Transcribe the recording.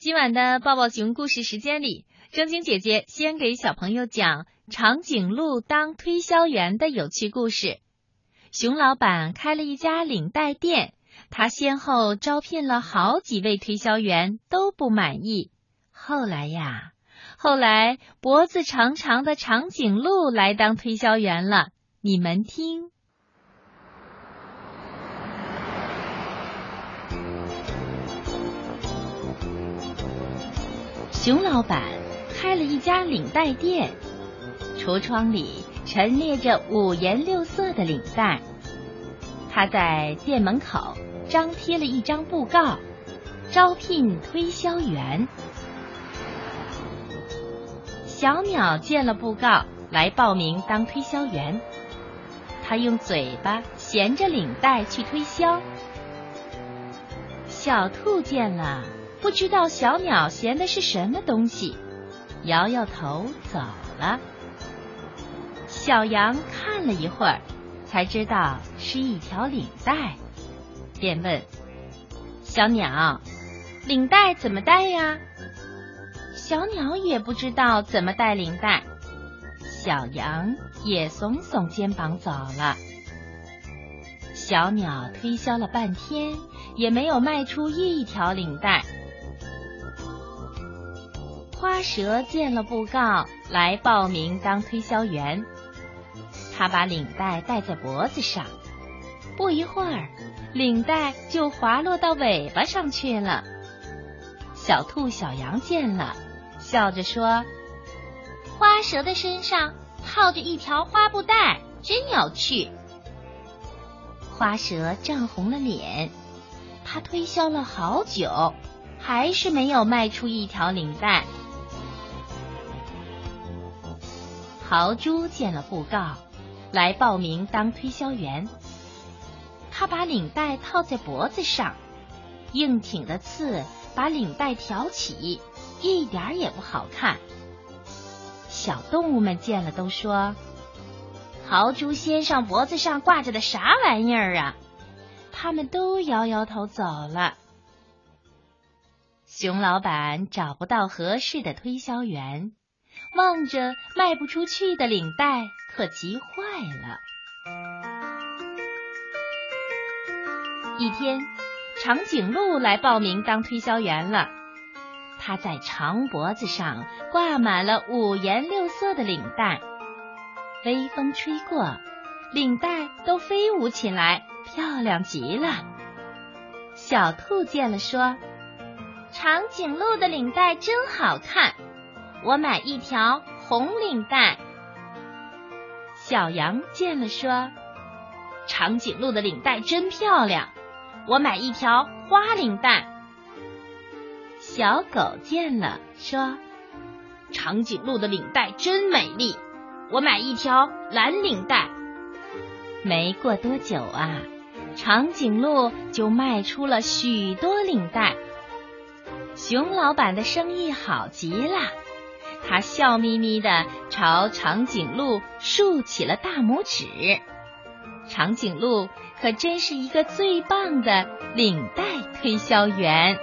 今晚的抱抱熊故事时间里，正晶姐姐先给小朋友讲长颈鹿当推销员的有趣故事。熊老板开了一家领带店，他先后招聘了好几位推销员，都不满意。后来呀，后来脖子长长的长颈鹿来当推销员了。你们听。熊老板开了一家领带店，橱窗里陈列着五颜六色的领带。他在店门口张贴了一张布告，招聘推销员。小鸟见了布告，来报名当推销员。他用嘴巴衔着领带去推销。小兔见了。不知道小鸟衔的是什么东西，摇摇头走了。小羊看了一会儿，才知道是一条领带，便问小鸟：“领带怎么戴呀？”小鸟也不知道怎么戴领带，小羊也耸耸肩膀走了。小鸟推销了半天，也没有卖出一条领带。花蛇见了布告，来报名当推销员。他把领带戴在脖子上，不一会儿，领带就滑落到尾巴上去了。小兔、小羊见了，笑着说：“花蛇的身上套着一条花布袋，真有趣。”花蛇涨红了脸，他推销了好久，还是没有卖出一条领带。豪猪见了布告，来报名当推销员。他把领带套在脖子上，硬挺的刺把领带挑起，一点也不好看。小动物们见了都说：“豪猪先生脖子上挂着的啥玩意儿啊？”他们都摇摇头走了。熊老板找不到合适的推销员。望着卖不出去的领带，可急坏了。一天，长颈鹿来报名当推销员了。它在长脖子上挂满了五颜六色的领带，微风吹过，领带都飞舞起来，漂亮极了。小兔见了说：“长颈鹿的领带真好看。”我买一条红领带。小羊见了说：“长颈鹿的领带真漂亮，我买一条花领带。”小狗见了说：“长颈鹿的领带真美丽，我买一条蓝领带。”没过多久啊，长颈鹿就卖出了许多领带。熊老板的生意好极了。他笑眯眯的朝长颈鹿竖起了大拇指。长颈鹿可真是一个最棒的领带推销员。